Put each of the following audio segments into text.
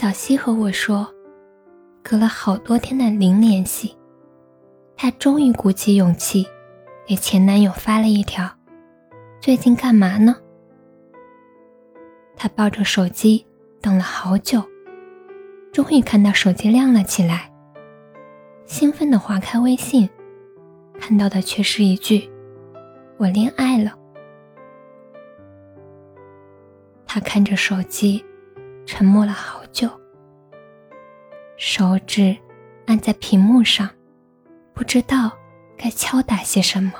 小西和我说，隔了好多天的零联系，她终于鼓起勇气，给前男友发了一条：“最近干嘛呢？”她抱着手机等了好久，终于看到手机亮了起来，兴奋地划开微信，看到的却是一句：“我恋爱了。”她看着手机。沉默了好就，手指按在屏幕上，不知道该敲打些什么。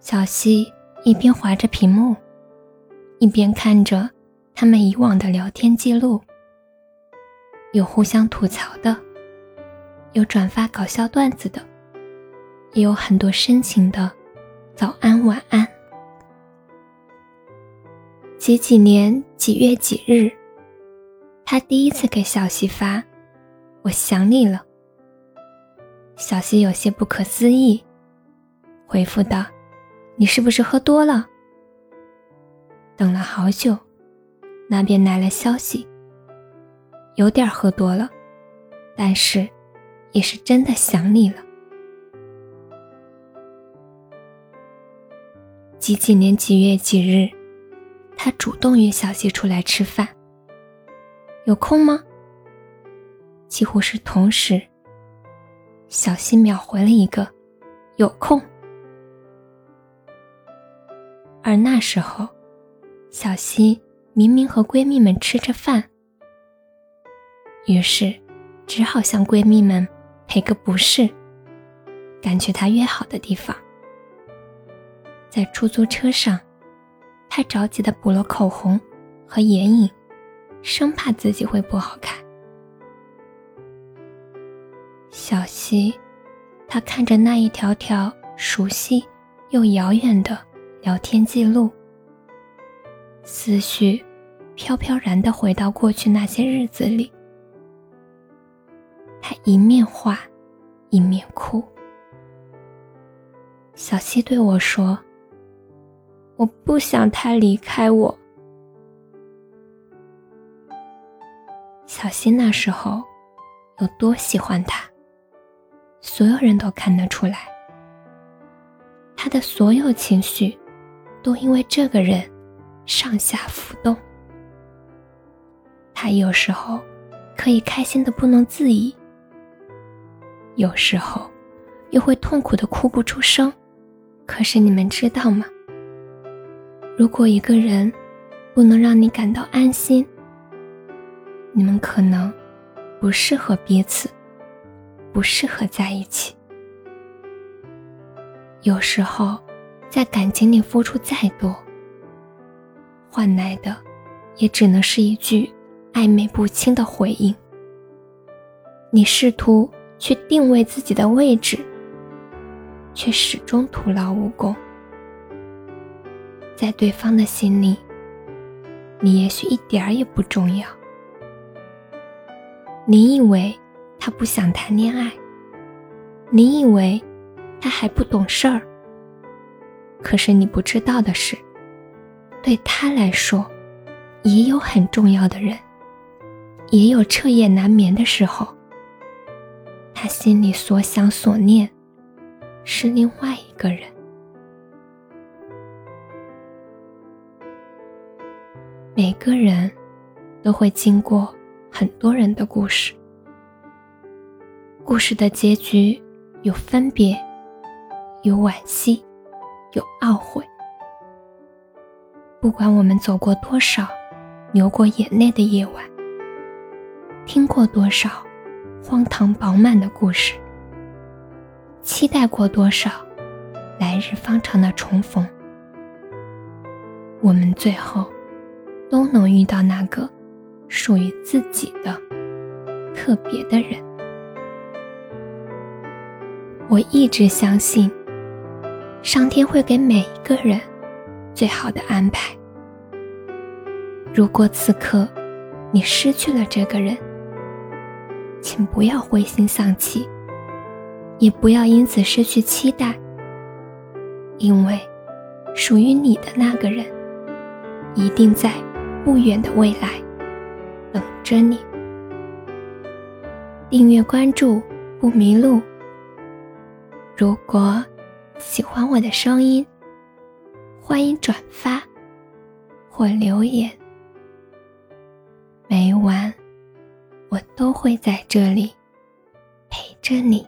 小溪一边划着屏幕，一边看着他们以往的聊天记录，有互相吐槽的，有转发搞笑段子的，也有很多深情的早安晚安。几几年几月几日，他第一次给小溪发“我想你了”。小溪有些不可思议，回复道：“你是不是喝多了？”等了好久，那边来了消息：“有点喝多了，但是也是真的想你了。”几几年几月几日。他主动约小溪出来吃饭，有空吗？几乎是同时，小溪秒回了一个“有空”。而那时候，小溪明明和闺蜜们吃着饭，于是只好向闺蜜们赔个不是，赶去她约好的地方。在出租车上。他着急的补了口红和眼影，生怕自己会不好看。小溪，他看着那一条条熟悉又遥远的聊天记录，思绪飘飘然的回到过去那些日子里。他一面画，一面哭。小溪对我说。我不想他离开我。小新那时候有多喜欢他，所有人都看得出来。他的所有情绪都因为这个人上下浮动。他有时候可以开心的不能自已，有时候又会痛苦的哭不出声。可是你们知道吗？如果一个人不能让你感到安心，你们可能不适合彼此，不适合在一起。有时候，在感情里付出再多，换来的也只能是一句暧昧不清的回应。你试图去定位自己的位置，却始终徒劳无功。在对方的心里，你也许一点儿也不重要。你以为他不想谈恋爱，你以为他还不懂事儿。可是你不知道的是，对他来说，也有很重要的人，也有彻夜难眠的时候。他心里所想所念，是另外一个人。每个人都会经过很多人的故事，故事的结局有分别，有惋惜，有懊悔。不管我们走过多少流过眼泪的夜晚，听过多少荒唐饱满的故事，期待过多少来日方长的重逢，我们最后。都能遇到那个属于自己的特别的人。我一直相信，上天会给每一个人最好的安排。如果此刻你失去了这个人，请不要灰心丧气，也不要因此失去期待，因为属于你的那个人，一定在不远的未来等着你。订阅关注不迷路。如果喜欢我的声音，欢迎转发或留言。每晚我都会在这里陪着你。